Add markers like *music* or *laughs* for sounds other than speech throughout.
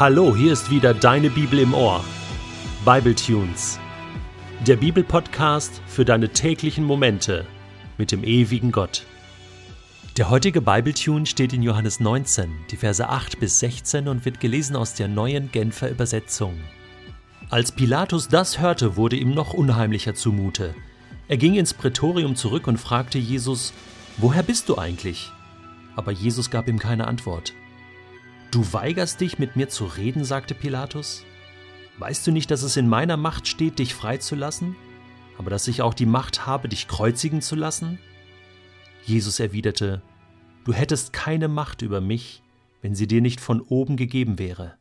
Hallo, hier ist wieder deine Bibel im Ohr. Bible Tunes. Der Bibelpodcast für deine täglichen Momente mit dem ewigen Gott. Der heutige Bibletune steht in Johannes 19, die Verse 8 bis 16 und wird gelesen aus der neuen Genfer Übersetzung. Als Pilatus das hörte, wurde ihm noch unheimlicher zumute. Er ging ins Prätorium zurück und fragte Jesus, Woher bist du eigentlich? Aber Jesus gab ihm keine Antwort. Du weigerst dich, mit mir zu reden, sagte Pilatus. Weißt du nicht, dass es in meiner Macht steht, dich freizulassen, aber dass ich auch die Macht habe, dich kreuzigen zu lassen? Jesus erwiderte, Du hättest keine Macht über mich, wenn sie dir nicht von oben gegeben wäre.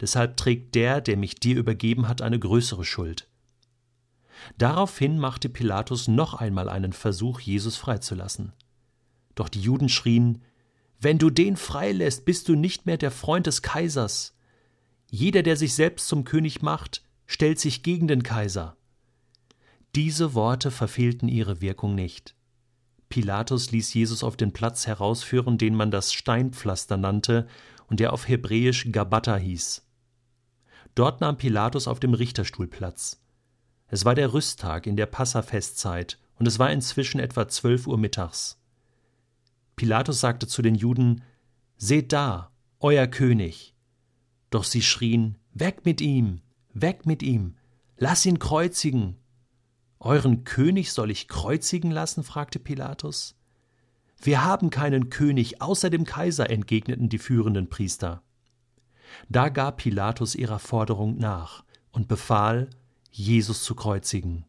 Deshalb trägt der, der mich dir übergeben hat, eine größere Schuld. Daraufhin machte Pilatus noch einmal einen Versuch, Jesus freizulassen. Doch die Juden schrien, wenn du den freilässt, bist du nicht mehr der Freund des Kaisers. Jeder, der sich selbst zum König macht, stellt sich gegen den Kaiser. Diese Worte verfehlten ihre Wirkung nicht. Pilatus ließ Jesus auf den Platz herausführen, den man das Steinpflaster nannte und der auf Hebräisch Gabata hieß. Dort nahm Pilatus auf dem Richterstuhl Platz. Es war der Rüsttag in der Passafestzeit und es war inzwischen etwa zwölf Uhr mittags. Pilatus sagte zu den Juden, Seht da, euer König. Doch sie schrien, Weg mit ihm, weg mit ihm, lass ihn kreuzigen. Euren König soll ich kreuzigen lassen? fragte Pilatus. Wir haben keinen König außer dem Kaiser, entgegneten die führenden Priester. Da gab Pilatus ihrer Forderung nach und befahl, Jesus zu kreuzigen.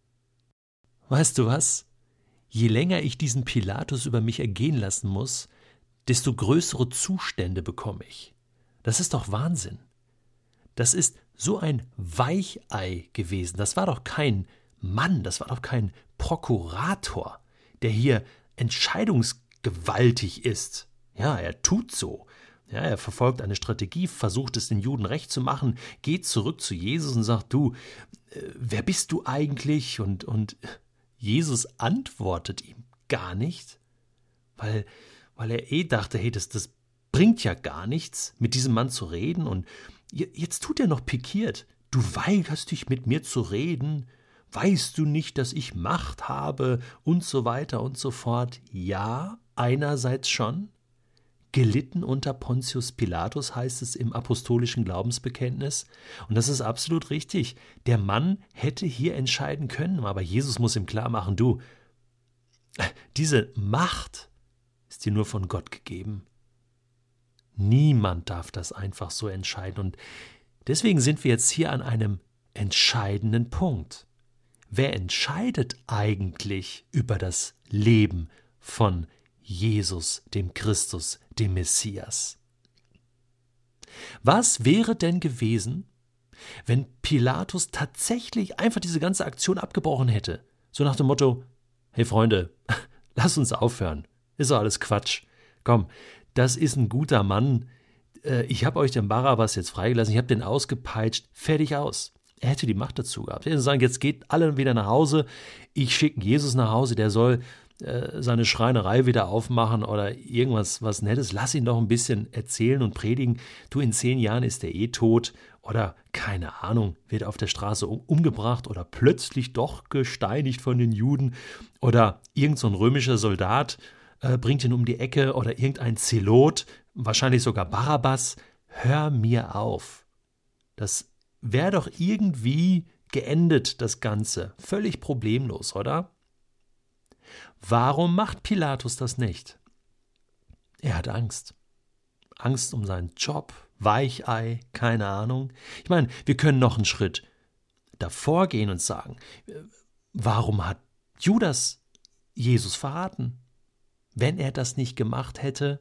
Weißt du was? Je länger ich diesen Pilatus über mich ergehen lassen muss, desto größere Zustände bekomme ich. Das ist doch Wahnsinn. Das ist so ein Weichei gewesen. Das war doch kein Mann, das war doch kein Prokurator, der hier entscheidungsgewaltig ist. Ja, er tut so. Ja, er verfolgt eine Strategie, versucht es den Juden recht zu machen, geht zurück zu Jesus und sagt, du, äh, wer bist du eigentlich? Und, und Jesus antwortet ihm gar nicht, weil, weil er eh dachte, hey, das, das bringt ja gar nichts, mit diesem Mann zu reden. Und jetzt tut er noch pikiert. Du weigerst dich mit mir zu reden. Weißt du nicht, dass ich Macht habe und so weiter und so fort? Ja, einerseits schon. Gelitten unter Pontius Pilatus heißt es im apostolischen Glaubensbekenntnis. Und das ist absolut richtig. Der Mann hätte hier entscheiden können, aber Jesus muss ihm klar machen, du, diese Macht ist dir nur von Gott gegeben. Niemand darf das einfach so entscheiden. Und deswegen sind wir jetzt hier an einem entscheidenden Punkt. Wer entscheidet eigentlich über das Leben von Jesus, dem Christus, dem Messias? Was wäre denn gewesen, wenn Pilatus tatsächlich einfach diese ganze Aktion abgebrochen hätte? So nach dem Motto: Hey Freunde, *laughs* lass uns aufhören. Ist doch alles Quatsch. Komm, das ist ein guter Mann. Äh, ich habe euch den Barabbas jetzt freigelassen, ich habe den ausgepeitscht, fertig aus. Er hätte die Macht dazu gehabt. Er hätte sagen, jetzt geht alle wieder nach Hause, ich schicke Jesus nach Hause, der soll äh, seine Schreinerei wieder aufmachen oder irgendwas was Nettes. Lass ihn doch ein bisschen erzählen und predigen. Du, in zehn Jahren ist er eh tot oder keine Ahnung, wird auf der Straße um, umgebracht oder plötzlich doch gesteinigt von den Juden oder irgendein so römischer Soldat äh, bringt ihn um die Ecke oder irgendein Zelot, wahrscheinlich sogar Barabbas. Hör mir auf. Das wäre doch irgendwie geendet, das Ganze. Völlig problemlos, oder? Warum macht Pilatus das nicht? Er hat Angst. Angst um seinen Job, Weichei, keine Ahnung. Ich meine, wir können noch einen Schritt davor gehen und sagen, warum hat Judas Jesus verraten? Wenn er das nicht gemacht hätte,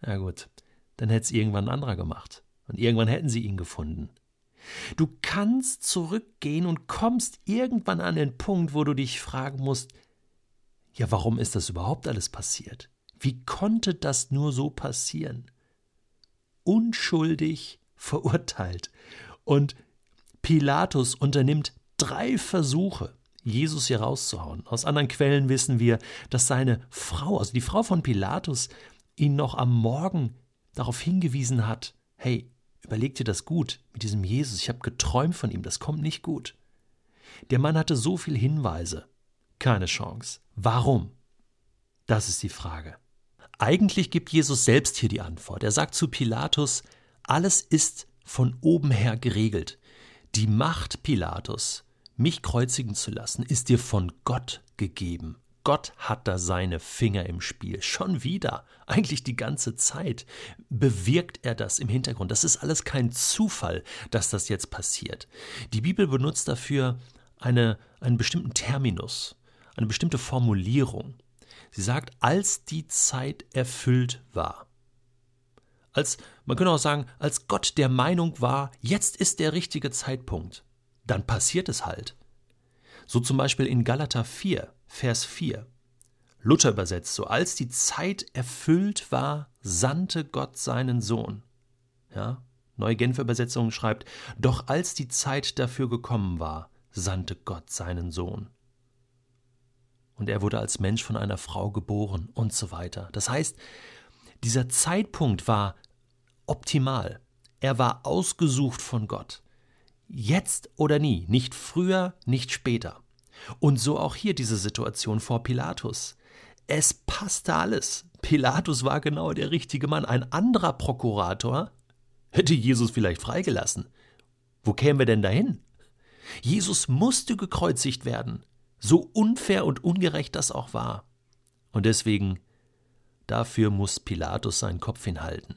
na gut, dann hätte es irgendwann ein anderer gemacht. Und irgendwann hätten sie ihn gefunden. Du kannst zurückgehen und kommst irgendwann an den Punkt, wo du dich fragen musst, ja, warum ist das überhaupt alles passiert? Wie konnte das nur so passieren? Unschuldig *laughs* verurteilt. Und Pilatus unternimmt drei Versuche, Jesus hier rauszuhauen. Aus anderen Quellen wissen wir, dass seine Frau, also die Frau von Pilatus, ihn noch am Morgen darauf hingewiesen hat, hey, Überleg dir das gut mit diesem Jesus. Ich habe geträumt von ihm, das kommt nicht gut. Der Mann hatte so viele Hinweise. Keine Chance. Warum? Das ist die Frage. Eigentlich gibt Jesus selbst hier die Antwort. Er sagt zu Pilatus, alles ist von oben her geregelt. Die Macht, Pilatus, mich kreuzigen zu lassen, ist dir von Gott gegeben. Gott hat da seine Finger im Spiel. Schon wieder, eigentlich die ganze Zeit, bewirkt er das im Hintergrund. Das ist alles kein Zufall, dass das jetzt passiert. Die Bibel benutzt dafür eine, einen bestimmten Terminus, eine bestimmte Formulierung. Sie sagt, als die Zeit erfüllt war. Als, man könnte auch sagen, als Gott der Meinung war, jetzt ist der richtige Zeitpunkt, dann passiert es halt. So zum Beispiel in Galater 4, Vers 4. Luther übersetzt so, als die Zeit erfüllt war, sandte Gott seinen Sohn. Ja, Neue Genfer Übersetzung schreibt, doch als die Zeit dafür gekommen war, sandte Gott seinen Sohn. Und er wurde als Mensch von einer Frau geboren und so weiter. Das heißt, dieser Zeitpunkt war optimal. Er war ausgesucht von Gott. Jetzt oder nie, nicht früher, nicht später. Und so auch hier diese Situation vor Pilatus. Es passte alles. Pilatus war genau der richtige Mann. Ein anderer Prokurator hätte Jesus vielleicht freigelassen. Wo kämen wir denn dahin? Jesus musste gekreuzigt werden, so unfair und ungerecht das auch war. Und deswegen, dafür muss Pilatus seinen Kopf hinhalten.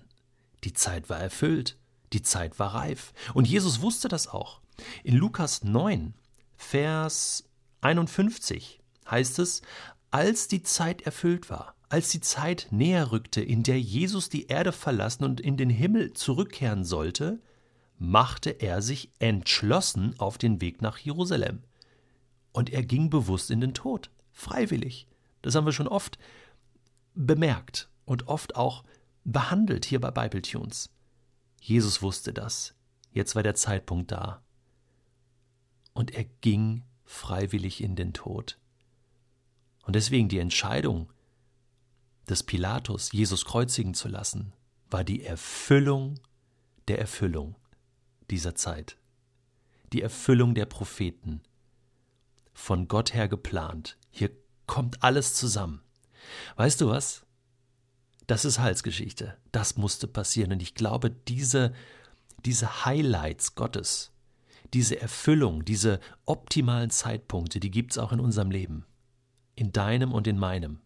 Die Zeit war erfüllt. Die Zeit war reif. Und Jesus wusste das auch. In Lukas 9, Vers 51 heißt es, als die Zeit erfüllt war, als die Zeit näher rückte, in der Jesus die Erde verlassen und in den Himmel zurückkehren sollte, machte er sich entschlossen auf den Weg nach Jerusalem. Und er ging bewusst in den Tod, freiwillig. Das haben wir schon oft bemerkt und oft auch behandelt hier bei Bibletunes. Jesus wusste das. Jetzt war der Zeitpunkt da. Und er ging freiwillig in den Tod. Und deswegen die Entscheidung des Pilatus, Jesus kreuzigen zu lassen, war die Erfüllung der Erfüllung dieser Zeit. Die Erfüllung der Propheten. Von Gott her geplant. Hier kommt alles zusammen. Weißt du was? Das ist Heilsgeschichte. Das musste passieren. Und ich glaube, diese, diese Highlights Gottes, diese Erfüllung, diese optimalen Zeitpunkte, die gibt es auch in unserem Leben. In deinem und in meinem.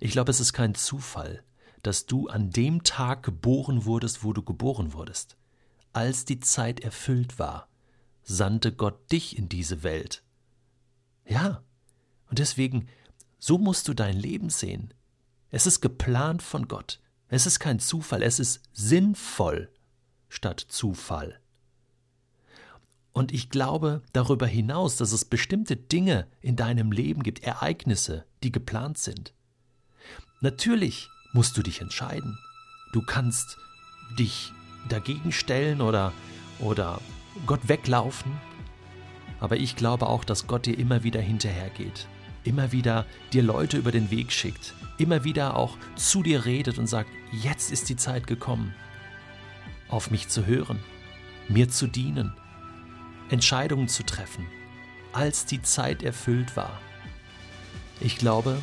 Ich glaube, es ist kein Zufall, dass du an dem Tag geboren wurdest, wo du geboren wurdest. Als die Zeit erfüllt war, sandte Gott dich in diese Welt. Ja, und deswegen, so musst du dein Leben sehen. Es ist geplant von Gott. Es ist kein Zufall, es ist sinnvoll statt Zufall. Und ich glaube darüber hinaus, dass es bestimmte Dinge in deinem Leben gibt, Ereignisse, die geplant sind. Natürlich musst du dich entscheiden. Du kannst dich dagegen stellen oder, oder Gott weglaufen. Aber ich glaube auch, dass Gott dir immer wieder hinterhergeht, immer wieder dir Leute über den Weg schickt, immer wieder auch zu dir redet und sagt, jetzt ist die Zeit gekommen, auf mich zu hören, mir zu dienen, Entscheidungen zu treffen, als die Zeit erfüllt war. Ich glaube,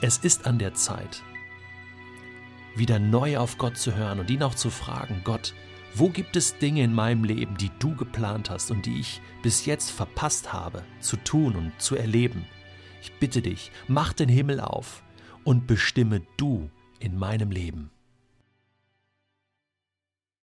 es ist an der Zeit, wieder neu auf Gott zu hören und ihn auch zu fragen, Gott, wo gibt es Dinge in meinem Leben, die du geplant hast und die ich bis jetzt verpasst habe zu tun und zu erleben? Ich bitte dich, mach den Himmel auf und bestimme du in meinem Leben.